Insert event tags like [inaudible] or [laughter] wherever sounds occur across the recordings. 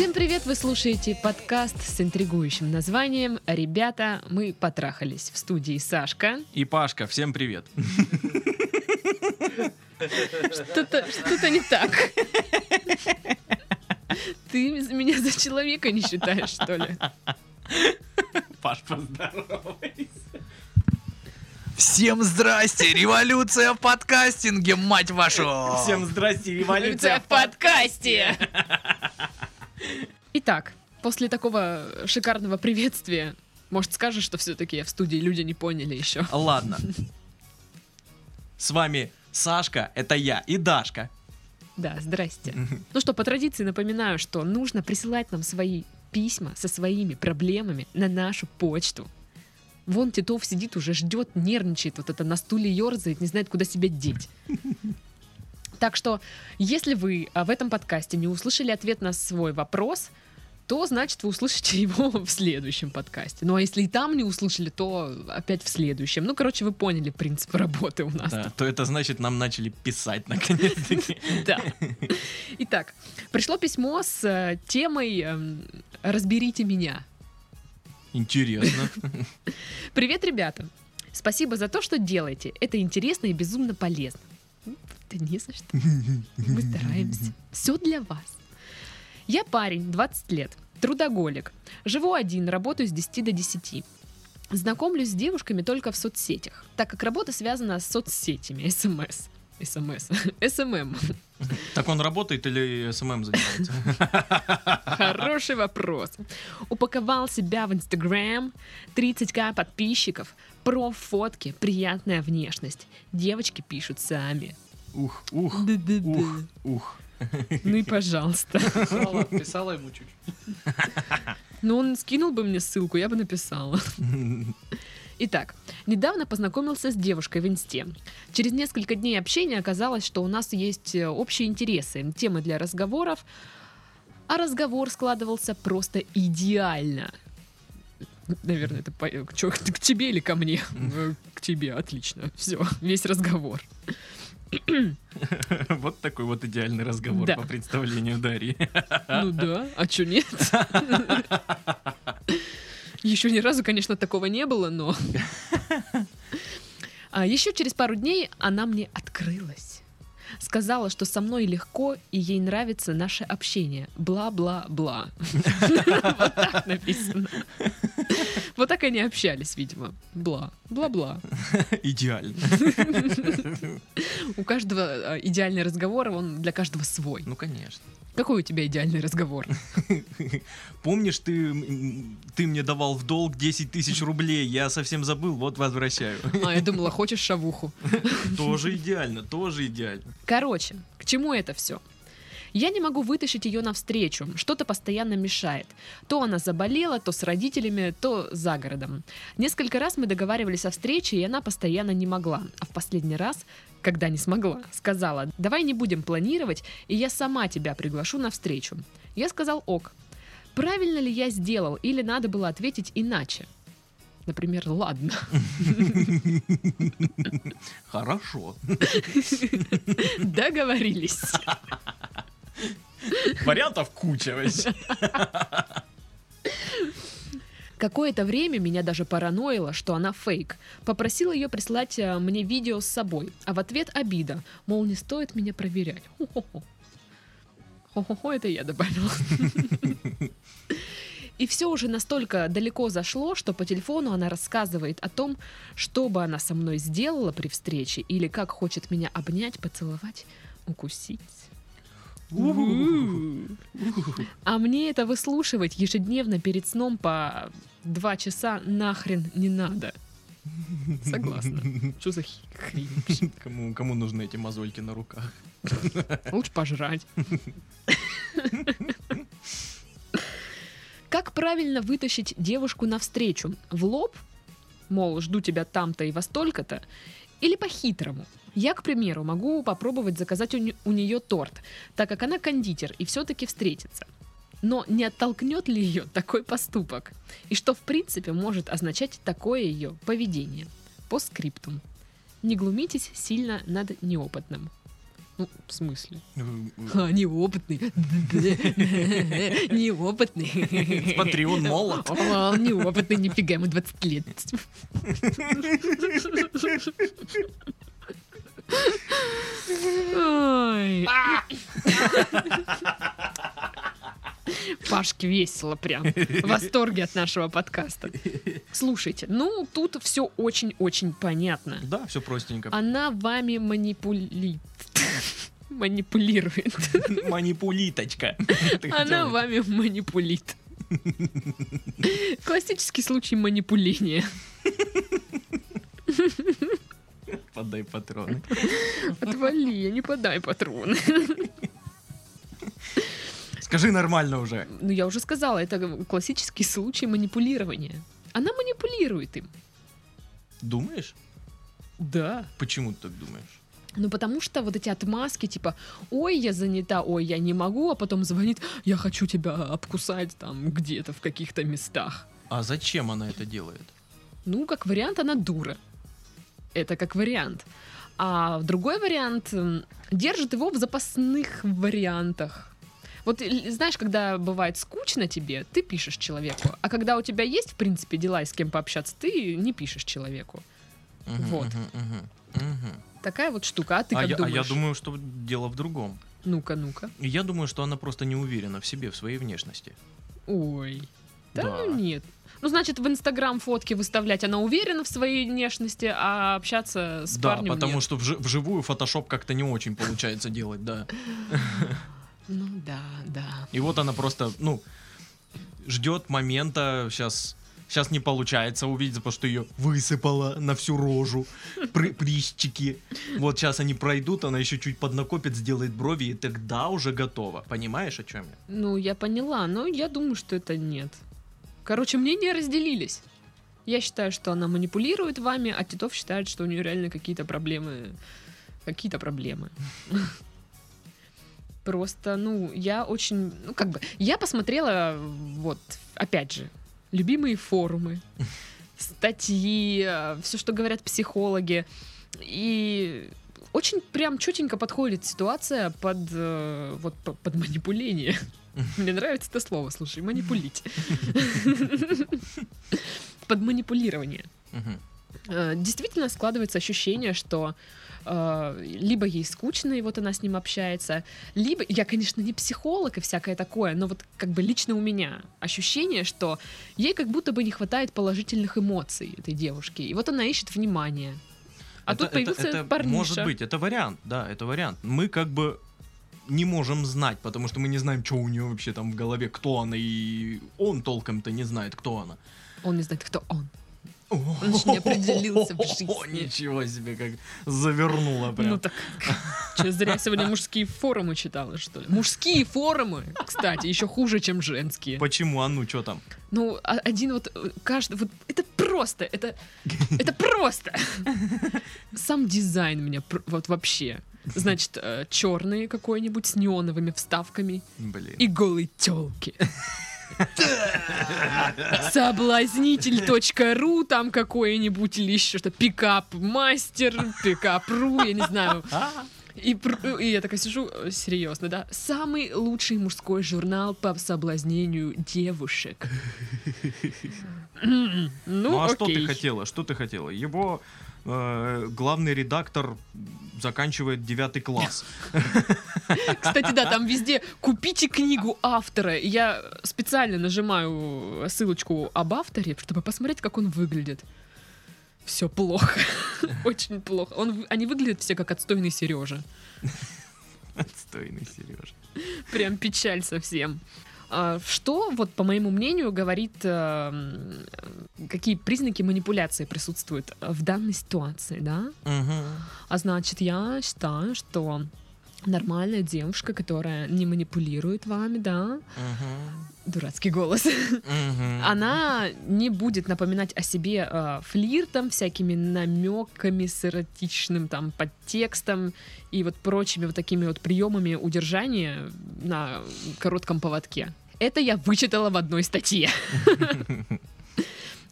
Всем привет! Вы слушаете подкаст с интригующим названием «Ребята, мы потрахались». В студии Сашка. И Пашка, всем привет. Что-то что не так. Ты меня за человека не считаешь, что ли? Паш, поздоровайся. Всем здрасте! Революция в подкастинге, мать вашу! Всем здрасте, революция в подкасте! Итак, после такого шикарного приветствия, может, скажешь, что все-таки я в студии, люди не поняли еще. Ладно. С вами Сашка, это я, и Дашка. Да, здрасте. Ну что, по традиции напоминаю, что нужно присылать нам свои письма со своими проблемами на нашу почту. Вон Титов сидит уже, ждет, нервничает, вот это на стуле ерзает, не знает, куда себя деть. Так что, если вы а, в этом подкасте не услышали ответ на свой вопрос, то значит вы услышите [laughs] его в следующем подкасте. Ну а если и там не услышали, то опять в следующем. Ну, короче, вы поняли принцип работы у нас. Да, то это значит, нам начали писать наконец-таки. [laughs] Да. Итак, пришло письмо с э, темой эм, «Разберите меня». Интересно. [laughs] Привет, ребята. Спасибо за то, что делаете. Это интересно и безумно полезно. Да не за что. Мы стараемся. Все для вас. Я парень, 20 лет, трудоголик. Живу один, работаю с 10 до 10. Знакомлюсь с девушками только в соцсетях, так как работа связана с соцсетями, СМС. СМС. [laughs] СММ. Так он работает или СММ занимается? [laughs] Хороший вопрос. Упаковал себя в Инстаграм, 30к подписчиков, про фотки, приятная внешность. Девочки пишут сами. Ух, ух, ух, ух. Ну и пожалуйста. Писала, писала ему чуть. Ну, он скинул бы мне ссылку, я бы написала. Итак, недавно познакомился с девушкой в Инсте. Через несколько дней общения оказалось, что у нас есть э, общие интересы, темы для разговоров, а разговор складывался просто идеально. Наверное, это по... к, чё, к тебе или ко мне? К тебе, отлично. Все, весь разговор. [coughs] Вот такой вот идеальный разговор Да. по представлению Дарьи. [laughs] Ну да, а чё нет? [laughs] Еще ни разу, конечно, такого не было, но... [laughs] А еще через пару дней она мне открылась. Сказала, что со мной легко и ей нравится наше общение. Бла-бла-бла. [laughs] Вот так написано. Вот так они общались, видимо. Бла. Бла-бла. Идеально. У каждого а, идеальный разговор, он для каждого свой. Ну, конечно. Какой у тебя идеальный разговор? Помнишь, ты, ты мне давал в долг 10 тысяч рублей, я совсем забыл, вот возвращаю. А, я думала, хочешь шавуху. Тоже идеально, тоже идеально. Короче, к чему это все? Я не могу вытащить ее навстречу, что-то постоянно мешает. То она заболела, то с родителями, то за городом. Несколько раз мы договаривались о встрече, и она постоянно не могла. А в последний раз, когда не смогла, сказала, давай не будем планировать, и я сама тебя приглашу на встречу. Я сказал ок. Правильно ли я сделал, или надо было ответить иначе? Например, ладно. Хорошо. Договорились. Вариантов куча вообще. Какое-то время меня даже параноило, что она фейк. Попросила ее прислать э, мне видео с собой, а в ответ обида, мол, не стоит меня проверять. Хо-хо-хо. Хо-хо-хо, это я добавила. И все уже настолько далеко зашло, что по телефону она рассказывает о том, что бы она со мной сделала при встрече, или как хочет меня обнять, поцеловать, укусить. А мне это выслушивать ежедневно перед сном по два часа нахрен не надо. Согласна. [laughs] Что за хи- хрень? Кому, кому нужны эти мозольки на руках? Лучше пожрать. [laughs] Как правильно вытащить девушку навстречу? В лоб? Мол, жду тебя там-то и во столько-то? Или по-хитрому? Я, к примеру, могу попробовать заказать у, не- у нее торт, так как она кондитер и все-таки встретится. Но не оттолкнет ли ее такой поступок? И что, в принципе, может означать такое ее поведение? По скриптум. Не глумитесь сильно над неопытным. Ну, в смысле? А, неопытный. Неопытный. Смотри, он молод. Он неопытный, нифига, ему 20 лет. Пашке весело прям. В восторге от нашего подкаста. Слушайте, ну тут все очень-очень понятно. Да, все простенько. Она вами манипулит. Манипулирует. Манипулиточка. Она вами манипулит. Классический случай манипуления. Подай патроны. Отвали, не подай патроны. Скажи нормально уже. Ну, я уже сказала, это классический случай манипулирования. Она манипулирует им. Думаешь? Да. Почему ты так думаешь? Ну, потому что вот эти отмазки, типа, ой, я занята, ой, я не могу, а потом звонит, я хочу тебя обкусать там где-то в каких-то местах. А зачем она это делает? Ну, как вариант, она дура. Это как вариант. А другой вариант держит его в запасных вариантах. Вот л- знаешь, когда бывает скучно тебе, ты пишешь человеку. А когда у тебя есть, в принципе, дела и с кем пообщаться, ты не пишешь человеку. Мгм, Вот. мгм, мгм, мгм. Такая вот штука. А ты а, как я, а думаешь? я думаю, что дело в другом. Ну-ка, ну-ка. Я думаю, что она просто не уверена в себе, в своей внешности. Ой. Да, Да. ну нет. Ну, значит, в Инстаграм фотки выставлять она уверена в своей внешности, а общаться с да, парнем потому нет. что вжи- вживую фотошоп как-то не очень получается делать, да. Ну да, да. И вот она просто, ну, ждет момента, сейчас сейчас не получается увидеть, потому что ее высыпала на всю рожу, при, прыщики. Вот сейчас они пройдут, она еще чуть поднакопит, сделает брови, и тогда уже готова. Понимаешь, о чем я? Ну, я поняла, но я думаю, что это нет. Короче, мнения разделились. Я считаю, что она манипулирует вами, а Титов считает, что у нее реально какие-то проблемы. Какие-то проблемы. Просто, ну, я очень, ну, как бы, я посмотрела, вот, опять же, любимые форумы, статьи, все, что говорят психологи, и очень прям четенько подходит ситуация под, э, вот, по- под манипуление. [laughs] Мне нравится это слово, слушай, манипулить. [laughs] Под манипулирование. Э, Действительно складывается ощущение, что э, либо ей скучно, и вот она с ним общается, либо, я, конечно, не психолог и всякое такое, но вот как бы лично у меня ощущение, что ей как будто бы не хватает положительных эмоций этой девушки, и вот она ищет внимания. А Это- тут это- появился это парниша. Может быть, это вариант, да, это вариант. Мы как бы не можем знать, потому что мы не знаем, что у нее вообще там в голове, кто она, и он толком-то не знает, кто она. Он не знает, кто он. Он еще не определился в жизни. Ничего себе, как завернула прям. Ну так, что, зря сегодня мужские форумы читала, что ли? Мужские форумы, кстати, еще хуже, чем женские. Почему? А ну, что там? Ну, один вот, каждый, вот это просто, это, это просто. Сам дизайн меня вот вообще. Значит, черные какой-нибудь с неоновыми вставками Блин. и голые телки. Соблазнитель.ру там какой-нибудь или еще что пикап мастер, пикап.ру, я не знаю. И, и я такая сижу, э, серьезно, да? Самый лучший мужской журнал по соблазнению девушек. Ну, Ну, а что ты хотела? Что ты хотела? Его э, главный редактор заканчивает девятый класс. [laughs] Кстати, да, там везде купите книгу автора. Я специально нажимаю ссылочку об авторе, чтобы посмотреть, как он выглядит. Все плохо. [laughs] Очень плохо. Он, они выглядят все как отстойный Сережа. [laughs] Отстойный Сережа. Прям печаль совсем. А, Что, вот по моему мнению, говорит, э, какие признаки манипуляции присутствуют в данной ситуации, да? А значит, я считаю, что нормальная девушка, которая не манипулирует вами, да, дурацкий голос, она не будет напоминать о себе э, флиртом, всякими намеками с эротичным там подтекстом и вот прочими вот такими вот приемами удержания на коротком поводке. Это я вычитала в одной статье. [laughs]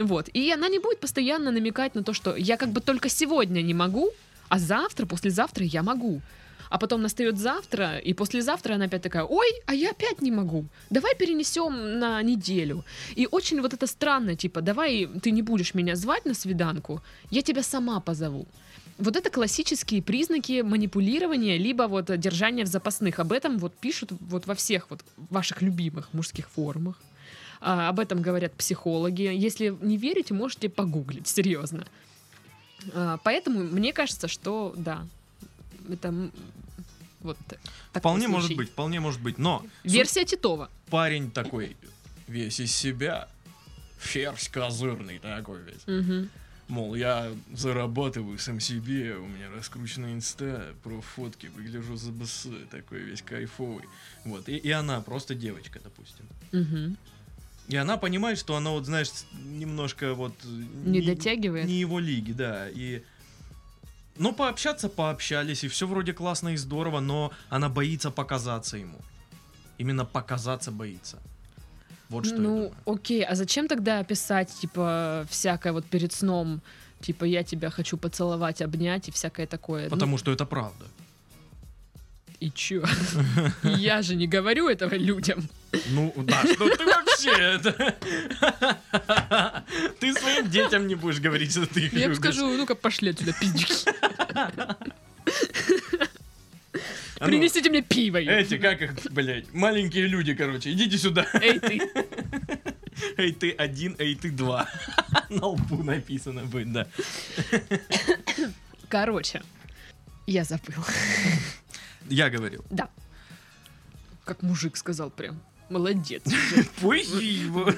Вот. И она не будет постоянно намекать на то, что я как бы только сегодня не могу, а завтра, послезавтра я могу. А потом настает завтра, и послезавтра она опять такая, ой, а я опять не могу. Давай перенесем на неделю. И очень вот это странно, типа, давай ты не будешь меня звать на свиданку, я тебя сама позову. Вот это классические признаки манипулирования, либо вот держания в запасных. Об этом вот пишут вот во всех вот ваших любимых мужских форумах. А, об этом говорят психологи. Если не верите, можете погуглить, серьезно. А, поэтому мне кажется, что да, это вот такой Вполне может случай. быть, вполне может быть. Но суть- Версия Титова. парень такой, весь из себя, ферзь козырный такой весь. Мгм. Мол, я зарабатываю сам себе, у меня раскрученная инста, про фотки, выгляжу за БС, такой весь кайфовый. Вот, и, и она просто девочка, допустим. Мгм. И она понимает, что она вот, знаешь, немножко вот... э, Не дотягивает? Не его лиги, да, и... Ну, пообщаться пообщались, и все вроде классно и здорово, но она боится показаться ему. Именно показаться боится. Вот что ну, окей, а зачем тогда писать, типа, всякое вот перед сном, типа, я тебя хочу поцеловать, обнять и всякое такое? Ну, Потому что это правда. И чё? Я же не говорю этого людям. Ну, да, что ты вообще это? Ты своим детям не будешь говорить, что ты их Я скажу, ну-ка пошли отсюда, пиздюки. А ну, Принесите мне пиво. Эти, как их, блядь, маленькие люди, короче, идите сюда. Эй, ты. Эй, ты один, эй, ты два. На лбу написано будет, да. Короче, я забыл. Я говорил. Да. Как мужик сказал прям. Молодец. Спасибо.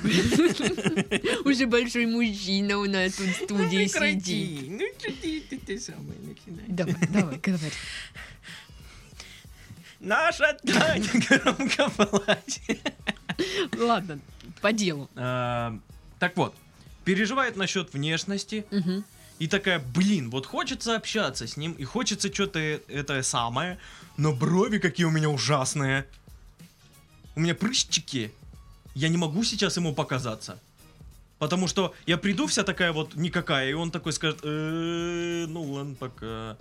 Уже большой мужчина у нас тут в студии сидит. Ну, что ты, ты, самое начинаешь? Давай, давай, говори. Наша Таня громко плачет. Ладно, по делу. А, Так вот, переживает насчет внешности. И такая, блин, вот хочется общаться с ним, и хочется что-то это самое, но брови какие у меня ужасные. У меня прыщики. Я не могу сейчас ему показаться. Потому что я приду вся такая вот никакая, и он такой скажет, «Э, ну ладно, пока.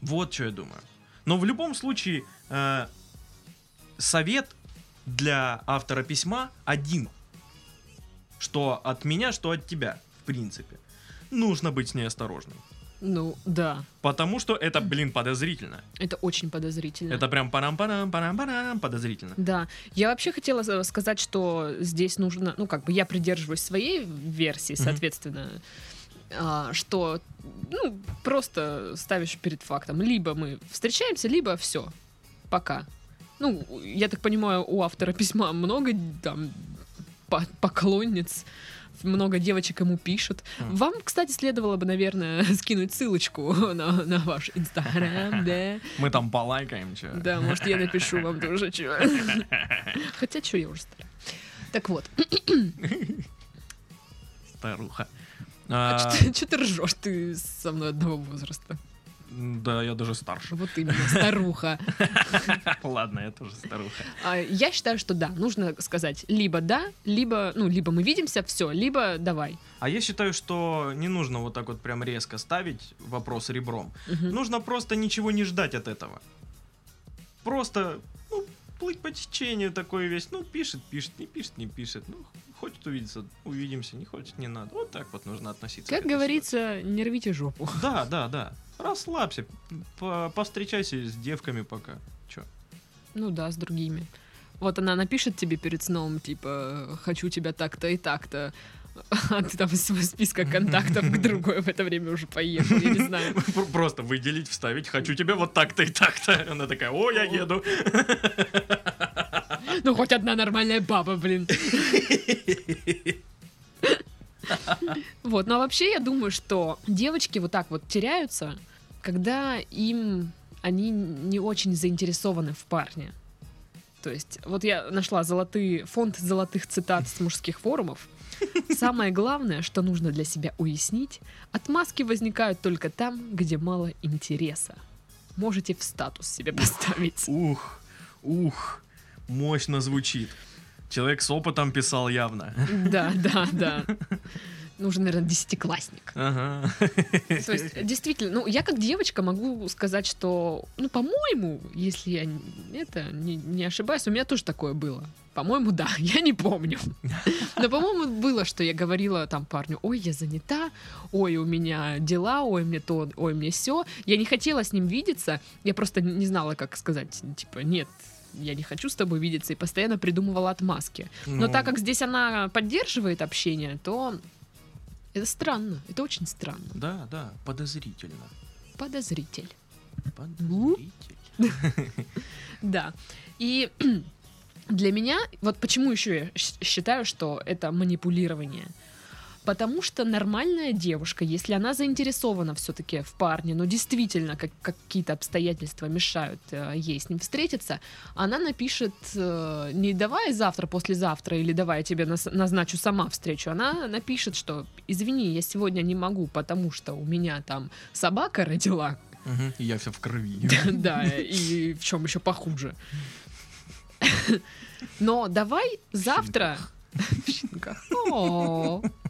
Вот что я думаю. Но в любом случае, э, совет для автора письма один. Что от меня, что от тебя, в принципе. Нужно быть с ней осторожным. Ну, да. Потому что это, блин, подозрительно. Это очень подозрительно. Это прям парам-парам, парам-парам, подозрительно. Да, я вообще хотела э, сказать, что здесь нужно, ну как бы я придерживаюсь своей версии, соответственно, а, что ну просто ставишь перед фактом, либо мы встречаемся, либо все, пока. Ну, я так понимаю, у автора письма много там по- поклонниц, много девочек ему пишут. Мгм. Вам, кстати, следовало бы, наверное, [laughs] скинуть ссылочку на, на ваш инстаграм, [laughs] да. Мы там полайкаем, че. Да, может, я напишу вам тоже, что. [laughs] Хотя, что я уже старая. Так вот, Старуха. а А, что ты ржешь? Ты со мной одного возраста. Да, я даже старше. Вот именно, старуха. [laughs] Ладно, я тоже старуха. А, Я считаю, что да, нужно сказать либо да, либо, ну, либо мы видимся, все, либо давай. А я считаю, что не нужно вот так вот прям резко ставить вопрос ребром. Нужно просто ничего не ждать от этого. Просто, плыть по течению такой весь. Ну, пишет, пишет, не пишет, не пишет. Ну, хочет увидеться, увидимся, не хочет, не надо. Вот так вот нужно относиться. Как говорится, не рвите жопу. ситуации. [laughs] Да, да, да. Расслабься, по- повстречайся с девками пока. Чё? Ну да, с другими. Вот она напишет тебе перед сном, типа, хочу тебя так-то и так-то. А [laughs] ты там из своего списка контактов к другой в это время уже поехал, я не знаю. [laughs] Пр- Просто выделить, вставить, хочу тебя вот так-то и так-то. Она такая, о, я еду. [laughs] Ну, хоть одна нормальная баба, блин. Вот, но вообще я думаю, что девочки вот так вот теряются, когда им они не очень заинтересованы в парне. То есть, вот я нашла золотые, фонд золотых цитат с мужских форумов. Самое главное, что нужно для себя уяснить, отмазки возникают только там, где мало интереса. Можете в статус себе поставить. Ух, ух, мощно звучит. Человек с опытом писал явно. Да, да, да. Нужен, наверное, десятиклассник. Ага. То есть, действительно, ну, я как девочка могу сказать, что, ну, по-моему, если я это не, не ошибаюсь, у меня тоже такое было. По-моему, да, [laughs] я не помню. Но, по-моему, было, что я говорила там парню, ой, я занята, ой, у меня дела, ой, мне то, ой, мне все. Я не хотела с ним видеться, я просто не знала, как сказать, типа, нет, я не хочу с тобой видеться, и постоянно придумывала отмазки. Но Ну, так как здесь она поддерживает общение, то это странно, это очень странно. Да, да, подозрительно. Подозритель. Подозритель. Да. И [clears throat] для меня, вот почему еще я считаю, что это манипулирование. Потому что нормальная девушка, если она заинтересована все-таки в парне, но действительно как, какие-то обстоятельства мешают э, ей с ним встретиться, она напишет э, не давай завтра, послезавтра или давай я тебе нас- назначу сама встречу. Она напишет, что извини, я сегодня не могу, потому что у меня там собака родила, Мгм, И я вся в крови. [laughs] да, и в чем еще похуже. [laughs] Но давай завтра... В щенках. [laughs]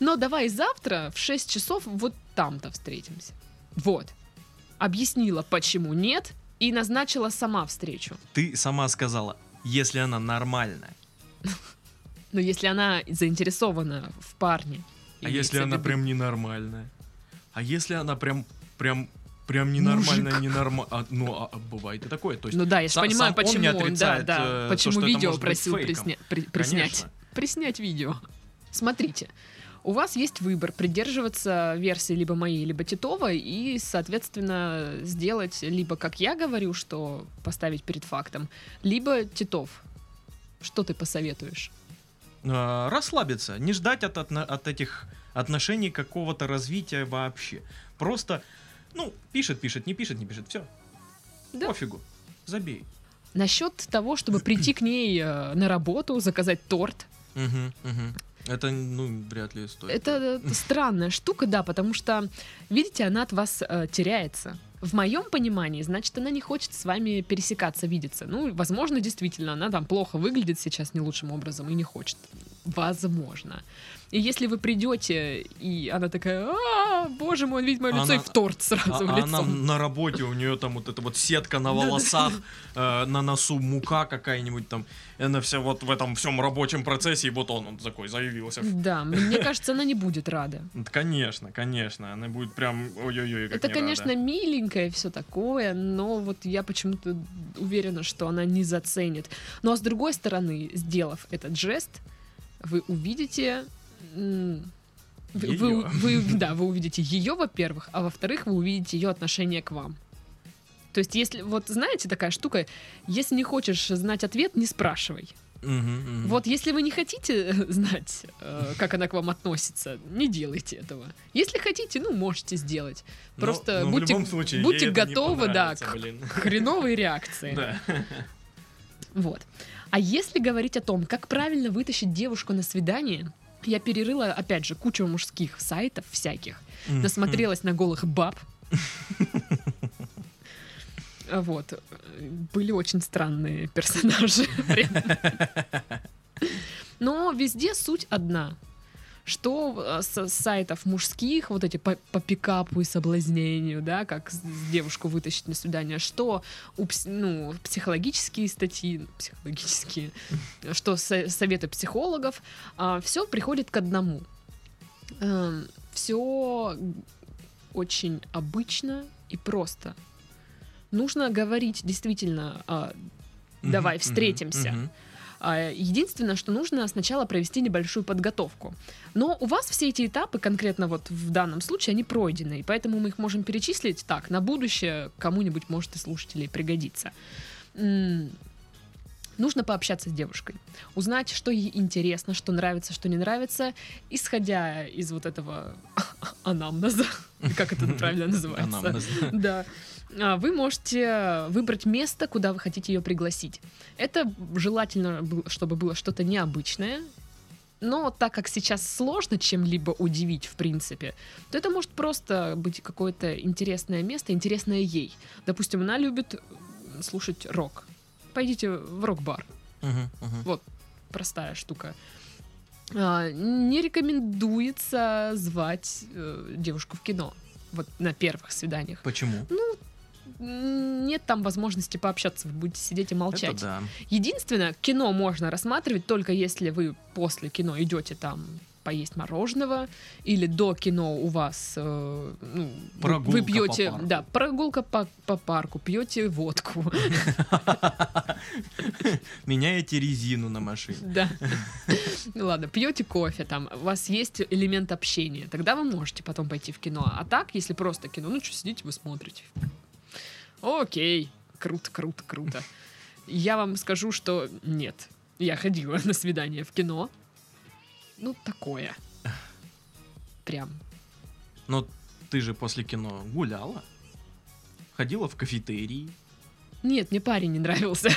Но давай завтра в 6 часов вот там-то встретимся. Вот. Объяснила, почему нет, и назначила сама встречу. Ты сама сказала, если она нормальная. Но если она заинтересована в парне... А если она прям ненормальная? А если она прям, прям, прям ненормальная, Мужик. ненормальная? Ну, а, а бывает и такое. То есть, Ну да, я же сам- понимаю, сам почему он, да, да, э, почему видео просил фейком. присня- при- приснять. Конечно. Приснять видео. Смотрите, у вас есть выбор придерживаться версии либо моей, либо Титовой и, соответственно, сделать либо как я говорю, что поставить перед фактом, либо Титов. Что ты посоветуешь? А, расслабиться, не ждать от, отно- от этих отношений какого-то развития вообще. Просто, ну, пишет, пишет, не пишет, не пишет, все. Да. Пофигу, забей. Насчет того, чтобы прийти к ней э, на работу, заказать торт, Мгм, мгм. Это, ну, вряд ли стоит. Это э, странная штука, да, потому что, видите, она от вас э, теряется. В моем понимании, значит, она не хочет с вами пересекаться, видеться. Ну, возможно, действительно, она там плохо выглядит сейчас не лучшим образом и не хочет. Возможно. И если вы придете, и она такая, а, боже мой, он видит мое лицо, Она- и в торт А, сразу в а лицо. она на работе, у нее там вот эта вот сетка на волосах, э, на носу мука какая-нибудь там. Она вся вот в этом всем рабочем процессе, и вот он, он такой заявился. Да, мне кажется, она не будет рада. Конечно, конечно, она будет прям ой-ой-ой, Это, не конечно, миленькое все такое, но вот я почему-то уверена, что она не заценит. Ну а с другой стороны, сделав этот жест, вы увидите... Вы, вы- вы- да, вы увидите ее, во-первых, а во-вторых, вы увидите ее отношение к вам. То есть, если, вот знаете, такая штука, если не хочешь знать ответ, не спрашивай. Мгм, мгм. Вот если вы не хотите знать, э, как она к вам относится, не делайте этого. Если хотите, ну, можете сделать. Но- Просто но в будьте, любом случае, будьте готовы, да, к блин. хреновой реакции. Да. Вот. А если говорить о том, как правильно вытащить девушку на свидание, я перерыла, опять же, кучу мужских сайтов всяких, насмотрелась на голых баб. Вот. Были очень странные персонажи. [laughs] Но везде суть одна. Что э, с сайтов мужских, вот эти по, по пикапу и соблазнению, да, как девушку вытащить на свидание, что у ну, психологические статьи, ну, психологические, [laughs] что со- советы психологов, все приходит к одному. Все очень обычно и просто. Нужно говорить действительно, а, давай встретимся. мгм. А, Единственное, что нужно сначала провести небольшую подготовку. Но у вас все эти этапы, конкретно вот в данном случае, они пройдены, и поэтому мы их можем перечислить так, на будущее кому-нибудь может из слушателей пригодиться. Нужно пообщаться с девушкой, узнать, что ей интересно, что нравится, что не нравится, исходя из вот этого [laughs] анамнеза, [laughs] как это [laughs] правильно называется. Анамнез. Да. А, Вы можете выбрать место, куда вы хотите ее пригласить. Это желательно, чтобы было что-то необычное. Но так как сейчас сложно чем-либо удивить, в принципе, то это может просто быть какое-то интересное место, интересное ей. Допустим, она любит слушать рок. Пойдите в рок-бар. Мгм, мгм. Вот простая штука. а, не рекомендуется звать э, девушку в кино. Вот на первых свиданиях. Почему? М, Нет там возможности пообщаться, вы будете сидеть и молчать. Это да. Единственное, кино можно рассматривать только если вы после кино идете там поесть мороженого, или до кино у вас э, ну, Прогулка вы по пьете, парку. да, прогулка по, по парку, пьете водку, [laughs] Меняете резину на машине. да. Ну ладно, пьете кофе, там, у вас есть элемент общения, тогда вы можете потом пойти в кино. А так, если просто кино, ну что, сидите, вы смотрите. Окей, круто, круто, круто. Я вам скажу, что нет. Я ходила [laughs] на свидание в кино. Ну, такое. Прям. Но ты же после кино гуляла? Ходила в кафетерии? Нет, мне парень не нравился.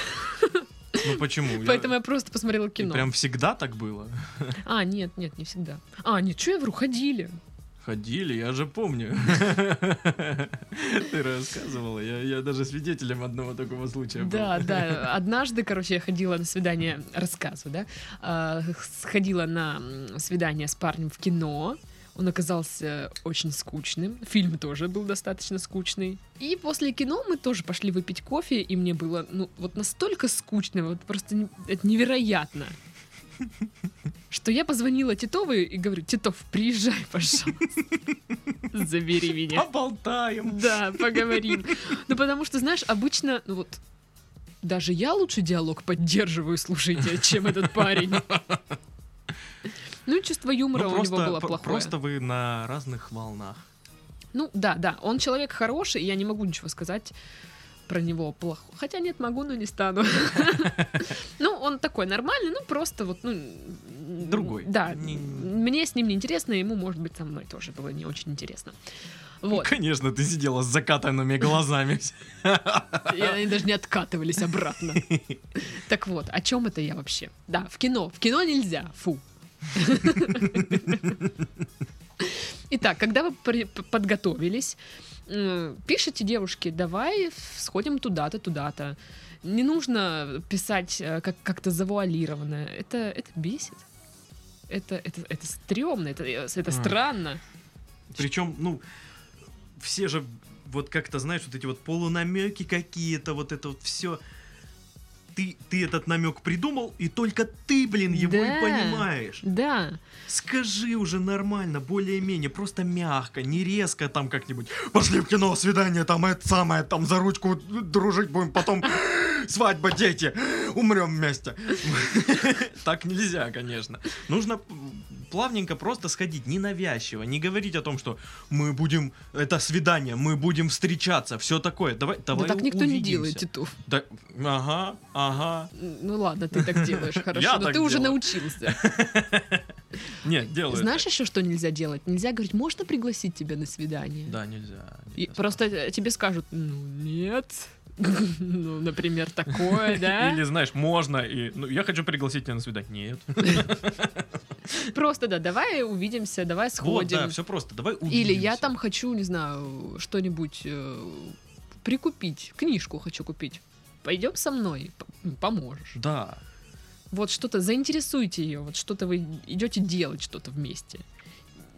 Ну почему? Я- Поэтому я просто посмотрела И кино. Прям всегда так было? А, нет, нет, не всегда. А, нет, что я вру, ходили. Ходили, я же помню. Ты рассказывала. Я, я даже свидетелем одного такого случая был. Да, да. Однажды, короче, я ходила на свидание, рассказываю, да, а, сходила на свидание с парнем в кино. Он оказался очень скучным. Фильм тоже был достаточно скучный. И после кино мы тоже пошли выпить кофе, и мне было, ну, вот настолько скучно, вот просто это невероятно. Что я позвонила Титовой и говорю, Титов, приезжай, пожалуйста. Забери меня. Поболтаем. Да, поговорим. Ну, потому что, знаешь, обычно, ну вот, даже я лучше диалог поддерживаю, слушайте, чем этот парень. Ну, чувство юмора Ну, у него было плохое. просто вы на разных волнах. Ну, да, да, он человек хороший, я не могу ничего сказать про него плохо. Хотя нет, могу, но не стану. [laughs] Ну, он такой нормальный, ну, просто вот, ну... Другой. Да, Не- мне с ним неинтересно, ему, может быть, со мной тоже было не очень интересно. Вот. Конечно, ты сидела с закатанными глазами. И они даже не откатывались обратно. [laughs] Так вот, о чем это я вообще? Да, в кино. В кино нельзя. Фу. [laughs] Итак, когда вы подготовились, пишите девушке, давай сходим туда-то, туда-то. Не нужно писать э, как- как-то завуалированно. Это, это бесит. Это, это, это стрёмно, это, э, это А. странно. Причем, ну, все же вот как-то, знаешь, вот эти вот полунамеки какие-то, вот это вот все. Ты, ты этот намек придумал, и только ты, блин, его Да. и понимаешь. Да. Скажи уже нормально, более-менее, просто мягко, не резко там как-нибудь. Пошли в кино, свидание, там это самое, там за ручку дружить будем, потом свадьба, дети, умрем вместе. [laughs] Так нельзя, конечно. Нужно плавненько просто сходить, ненавязчиво, не говорить о том, что мы будем, это свидание, мы будем встречаться, все такое. Давай, давай да так никто не делает, Титов. Да, ага, ага. Ну ладно, ты так делаешь, [laughs] хорошо. Я Но ты уже научился. [laughs] Нет, делаю. Знаешь еще, что нельзя делать? Нельзя говорить, можно пригласить тебя на свидание? Да, нельзя. И нельзя. просто э, тебе скажут, ну нет. Ну, например, такое, да? Или знаешь, можно и. Ну, я хочу пригласить тебя на свидание. Нет. Просто, да, давай увидимся, давай Вот, сходим. да, все просто. Давай Или я увидимся. там хочу, не знаю, что-нибудь э, прикупить, книжку хочу купить. Пойдем со мной, поможешь. Да. Вот что-то, заинтересуйте ее, вот что-то вы идете делать что-то вместе.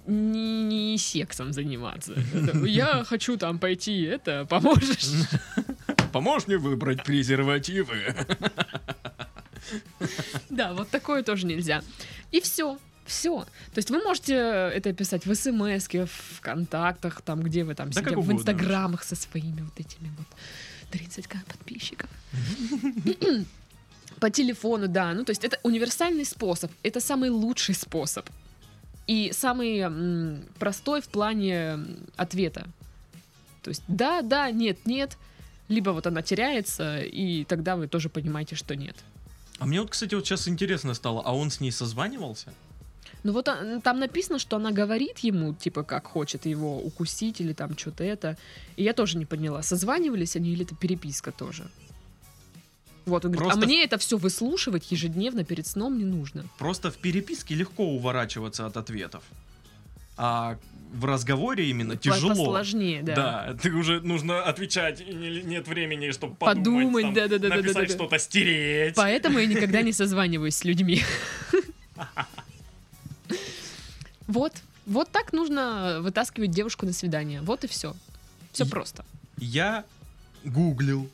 Не, не сексом заниматься. Это, Я хочу там пойти, это поможешь. [laughs] Поможешь мне выбрать презервативы? Да, вот такое тоже нельзя. И все. Все. То есть вы можете это писать в смс, в контактах, там, где вы там Да сидите, в инстаграмах со своими вот этими вот 30к подписчиков. По телефону, да. Ну, то есть это универсальный способ. Это самый лучший способ. И самый м, простой в плане ответа. То есть да, да, нет, нет. Либо вот она теряется, и тогда вы тоже понимаете, что нет. А мне вот, кстати, вот сейчас интересно стало, а он с ней созванивался? Ну вот а, там написано, что она говорит ему, типа, как хочет его укусить или там что-то это. И я тоже не поняла, созванивались они или это переписка тоже. Вот, он говорит, Просто- а мне это все выслушивать ежедневно перед сном не нужно. Просто в переписке легко уворачиваться от ответов. А в разговоре именно тяжело. Посложнее, да. Да, ты уже нужно отвечать, и не- нет времени, чтобы Подумать, подумать, там, да-да-да-да-да-да. написать что-то, стереть. Поэтому я никогда не созваниваюсь с людьми. [laughs] Вот. Вот так нужно вытаскивать девушку на свидание. Вот и все. Все просто. Я гуглил.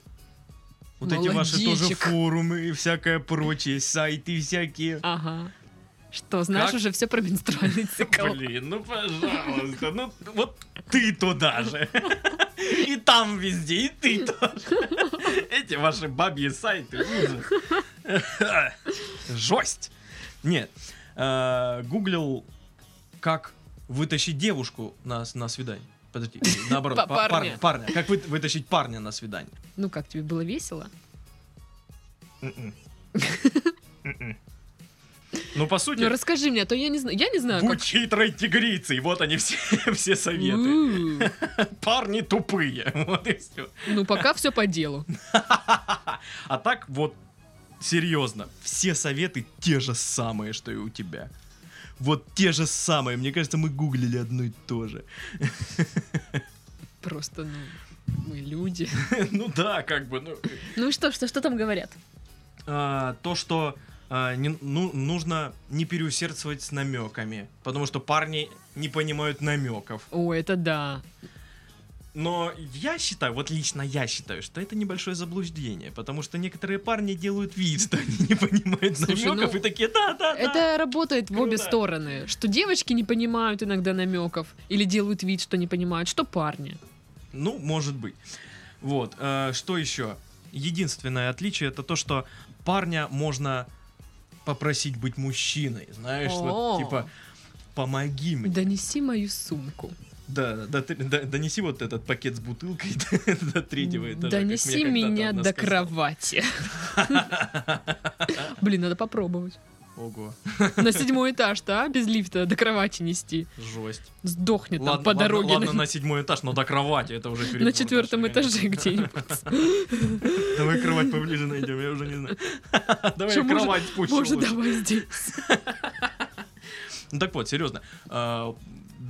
Вот эти ваши тоже форумы и всякое прочее, сайты всякие. Ага. Что, знаешь Как? уже все про менструальный [laughs] цикл? Блин, ну пожалуйста, ну вот ты туда же. [laughs] И там везде, и ты тоже. [laughs] Эти ваши бабьи сайты. Жесть. Нет. э, Гуглил, как вытащить девушку на, на свидание. Подожди, наоборот, Па- па- парня. парня. парня. Как вы- вытащить парня на свидание? Ну как, тебе было весело? Ну, по сути, Ну расскажи мне, а то я не знаю. Я не знаю, как... будь хитрой тигрицей. Вот они все, [laughs] все советы. Парни тупые. [laughs] Вот и все. Ну пока все по делу. [laughs] А так вот, серьезно, все советы те же самые, что и у тебя. Вот те же самые. Мне кажется, мы гуглили одно и то же. Просто, ну, мы люди. Ну да, как бы, ну... Ну и что, что, что там говорят? а, То, что а, не- ну, нужно не переусердствовать с намеками. Потому что парни не понимают намеков. О, это да. Но я считаю, вот лично я считаю, что это небольшое заблуждение, потому что некоторые парни делают вид, что они не понимают Слушай, намеков ну, и такие, да, да, да. Это работает в обе Круто. стороны. Что девочки не понимают иногда намеков или делают вид, что не понимают, что парни. Ну, может быть. Вот, э, что еще? Единственное отличие это то, что парня можно попросить быть мужчиной, знаешь, О. вот типа помоги мне. Донеси мою сумку. Да, да, да, донеси вот этот пакет с бутылкой [laughs] до третьего этажа. Донеси меня до сказала. кровати. [laughs] Блин, надо попробовать. Ого, На седьмой этаж-то, а? Без лифта до кровати нести. жесть. Сдохнет там Ладно, по ладно, дороге. ладно, на- седьмой этаж, но до кровати это уже На четвертом этаже где-нибудь. [laughs] Давай кровать поближе найдем, я уже не знаю. [laughs] Давай кровать спущу Может, давай здесь. Ну [laughs] так вот, серьезно.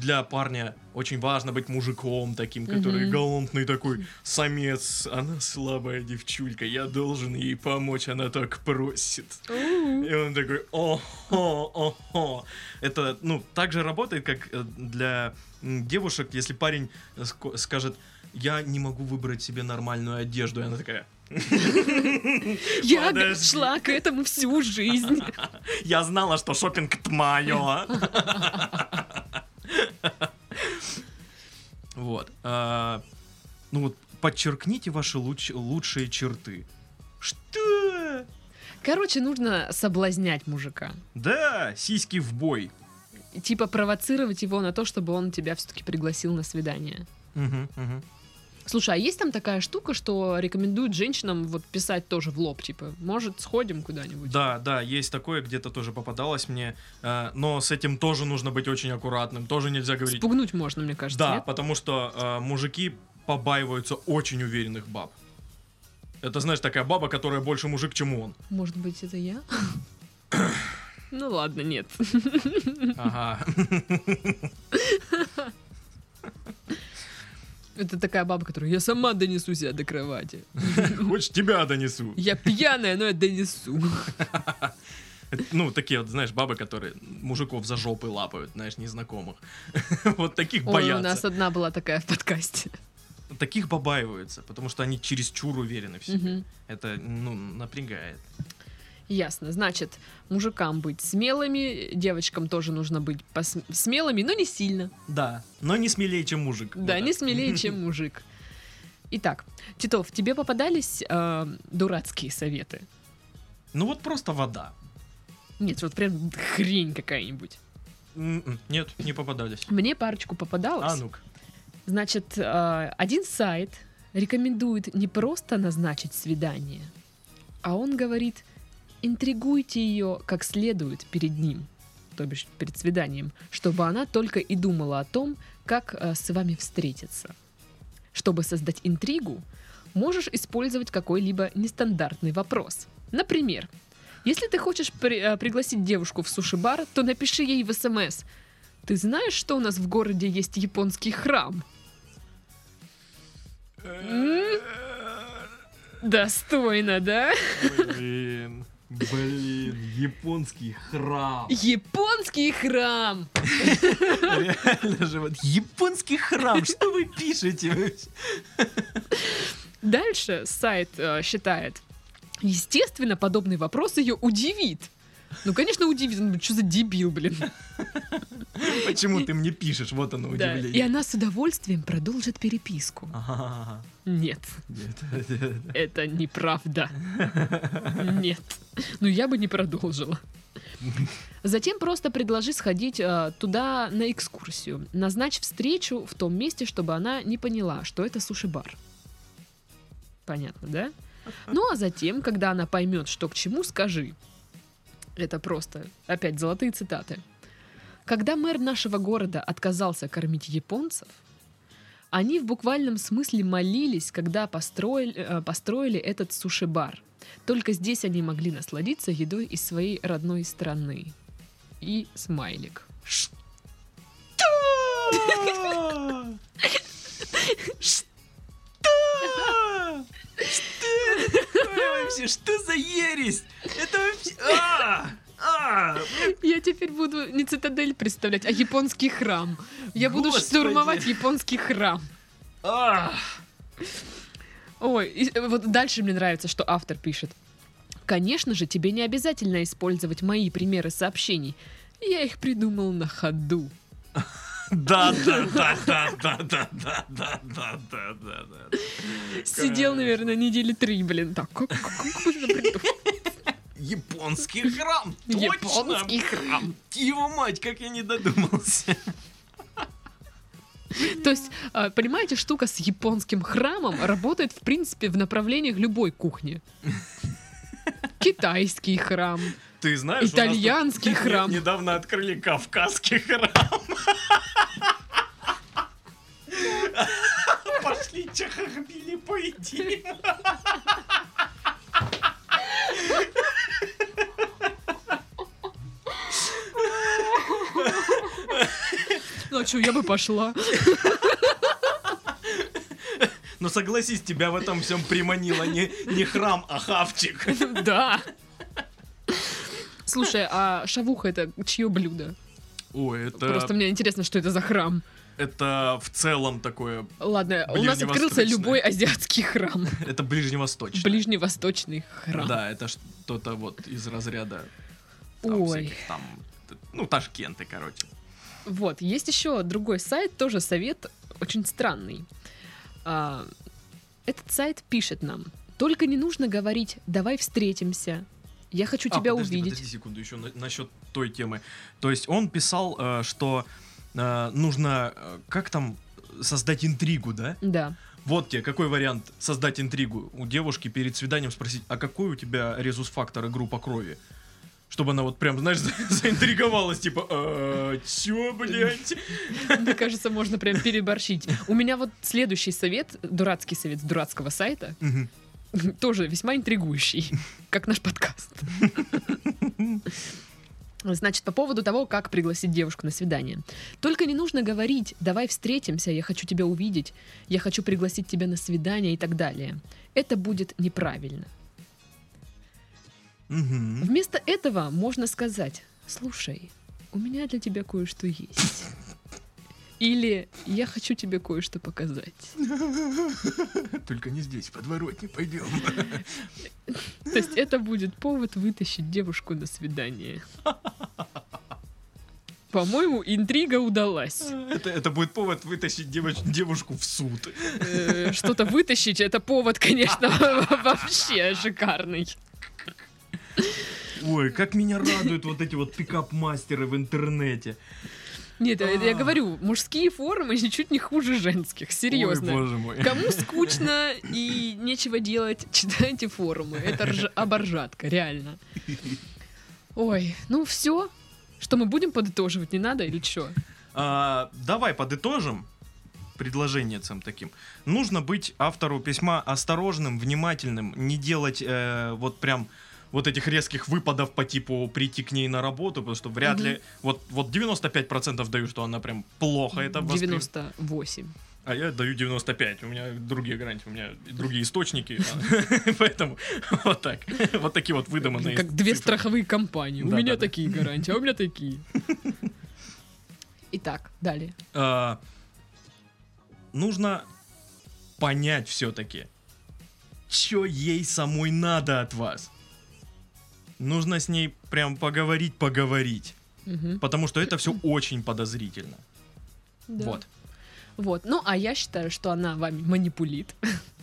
Для парня очень важно быть мужиком таким, который Мгм. галантный такой самец. Она слабая девчулька, я должен ей помочь, она так просит. И он такой, охо, охо. Это, ну, так же работает, как э, для девушек, если парень э, скажет, я не могу выбрать себе нормальную одежду, и она такая, [laughs] Я Подожди. шла к этому всю жизнь. [laughs] я знала, что шопинг это мое. [laughs] Вот. а, Ну вот, подчеркните ваши луч- лучшие черты. Что? Короче, нужно соблазнять мужика. Да, сиськи в бой. Типа провоцировать его на то, чтобы он тебя все-таки пригласил на свидание. Мгм, мгм. Слушай, а есть там такая штука, что рекомендуют женщинам вот писать тоже в лоб, типа, может, сходим куда-нибудь? Да, да, есть такое, где-то тоже попадалось мне. а, Но с этим тоже нужно быть очень аккуратным. Тоже нельзя говорить. Спугнуть можно, мне кажется, Да, нет? потому что а, мужики побаиваются очень уверенных баб. Это, знаешь, такая баба, которая больше мужик, чем он. Может быть, это я? [coughs] Ну ладно, нет. Ага. [laughs] Это такая баба, которая я сама донесу себя до кровати. [laughs] Хочешь, тебя донесу. Я пьяная, но я донесу. [laughs] Ну, такие вот, знаешь, бабы, которые мужиков за жопы лапают, знаешь, незнакомых. [laughs] Вот таких Ой, у нас боятся. одна была такая в подкасте. Таких побаиваются, потому что они чересчур уверены в себе. Это, ну, напрягает. Ясно. Значит, мужикам быть смелыми, девочкам тоже нужно быть пос- смелыми, но не сильно. Да, но не смелее, чем мужик. Да, Вот не смелее, [laughs] чем мужик. Итак, Титов, тебе попадались э, дурацкие советы? Ну вот просто вода. Нет, вот прям хрень какая-нибудь. М-м, Нет, не попадались. Мне парочку попадалось. А ну-ка. Значит, э, один сайт рекомендует не просто назначить свидание, а он говорит, интригуйте ее как следует перед ним, то бишь перед свиданием, чтобы она только и думала о том, как э, с вами встретиться. Чтобы создать интригу, можешь использовать какой-либо нестандартный вопрос. Например, если ты хочешь при- э, пригласить девушку в суши-бар, то напиши ей в СМС. Ты знаешь, что у нас в городе есть японский храм? Достойно, да? Блин. Блин, японский храм. Японский храм! Реально же вот японский храм. Что вы пишете? Дальше сайт э, считает, естественно, подобный вопрос ее удивит. Ну, конечно, удивит. Ну, Что за дебил, блин. Почему ты мне пишешь? Вот оно Да. И удивление. она с удовольствием продолжит переписку. Нет, Нет. это неправда. Нет. Ну, я бы не продолжила. Затем просто предложи сходить э, туда на экскурсию. Назначь встречу в том месте, чтобы она не поняла, что это суши-бар. Понятно, да? Ну а затем, когда она поймет, что к чему, скажи. Это просто, опять, золотые цитаты. Когда мэр нашего города отказался кормить японцев, они в буквальном смысле молились, когда построили, э, построили этот суши-бар. Только здесь они могли насладиться едой из своей родной страны. И смайлик. Что? [laughs] Что вообще? Что за ересь? Это вообще... А! А! Я теперь буду не цитадель представлять, а японский храм. Я буду Господи. штурмовать японский храм. А! Ой, и, э, вот дальше мне нравится, что автор пишет. Конечно же, тебе не обязательно использовать мои примеры сообщений. Я их придумал на ходу. Да, да, да, да, да, да, да, да, да, да, да, да. Сидел, наверное, недели три, блин. Так, как, это придумать? Японский храм! Точно! Японский храм. Его мать, как я не додумался. То есть, а, понимаете, штука с японским храмом работает, в принципе, в направлениях любой кухни. Китайский храм. Ты знаешь, у нас тут Итальянский храм. Недавно открыли кавказский храм. [laughs] Пошли чахахбили поедим. Ну а что, я бы пошла. Но согласись, тебя в этом всем приманило не, не храм, а хавчик. Да. Слушай, а шавуха это чье блюдо? Ой, это, Просто мне интересно, что это за храм. это в целом такое, Ладно, у нас открылся любой азиатский храм. [laughs] это ближневосточное. Ближневосточный храм. Да, это что-то вот из разряда там, Ой. всяких там, ну, Ташкенты, короче. Вот, есть еще другой сайт, тоже совет очень странный. А, этот сайт пишет нам, только не нужно говорить «давай встретимся», «я хочу А, тебя подожди, увидеть». Подожди секунду, еще насчет той темы. То есть он писал, э, что э, нужно, э, как там, создать интригу, да? Да. Вот тебе, какой вариант создать интригу? У девушки перед свиданием спросить, а какой у тебя резус-фактор и группа крови? Чтобы она вот прям, знаешь, [laughs] заинтриговалась, типа, «А, чё, блядь? Мне кажется, можно прям переборщить. У меня вот следующий совет, дурацкий совет с дурацкого сайта. [laughs] тоже весьма интригующий, [laughs] как наш подкаст. [laughs] Значит, по поводу того, как пригласить девушку на свидание. Только не нужно говорить «давай встретимся, я хочу тебя увидеть», «я хочу пригласить тебя на свидание» и так далее. Это будет неправильно. Мгм. Вместо этого можно сказать «слушай, у меня для тебя кое-что есть». Или «я хочу тебе кое-что показать». [laughs] Только не здесь, в подворотне пойдем. [laughs] То есть это будет повод вытащить девушку на свидание. [laughs] По-моему, интрига удалась. Это, это будет повод вытащить девоч- девушку в суд. Э, Что-то вытащить, это повод, конечно, вообще шикарный. Ой, как меня радуют вот эти вот пикап-мастеры в интернете. Нет, это я А. говорю, мужские форумы ничуть не хуже женских, серьезно. боже мой. Кому [laughs] скучно и нечего делать, [laughs] читайте форумы. Это рж- оборжатка, реально. Ой, ну все. Что мы будем подытоживать, не надо или что? А, давай подытожим предложением таким. Нужно быть автору письма осторожным, внимательным, не делать э, вот прям вот этих резких выпадов по типу прийти к ней на работу, потому что вряд Мгм. ли... Вот, вот 95% даю, что она прям плохо это воспри- 98. А я даю 95. У меня другие гарантии, у меня другие источники. [laughs] Поэтому вот так. Вот такие вот выдуманные Как две страховые компании. У меня такие гарантии, а у меня такие. Итак, далее. А, Нужно понять все-таки, что ей самой надо от вас. Нужно с ней прям поговорить, поговорить. Мгм. Потому что это все очень подозрительно. Да. Вот. Вот. Ну, а я считаю, что она вами манипулит.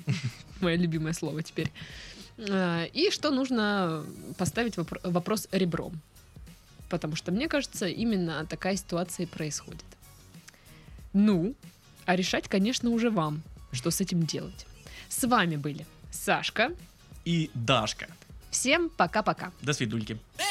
[laughs] Мое любимое слово теперь. А, И что нужно поставить вопро- вопрос ребром. Потому что, мне кажется, именно такая ситуация и происходит. Ну, а решать, конечно, уже вам, что с этим делать. С вами были Сашка. И Дашка. Всем пока-пока. До свидульки. Baby,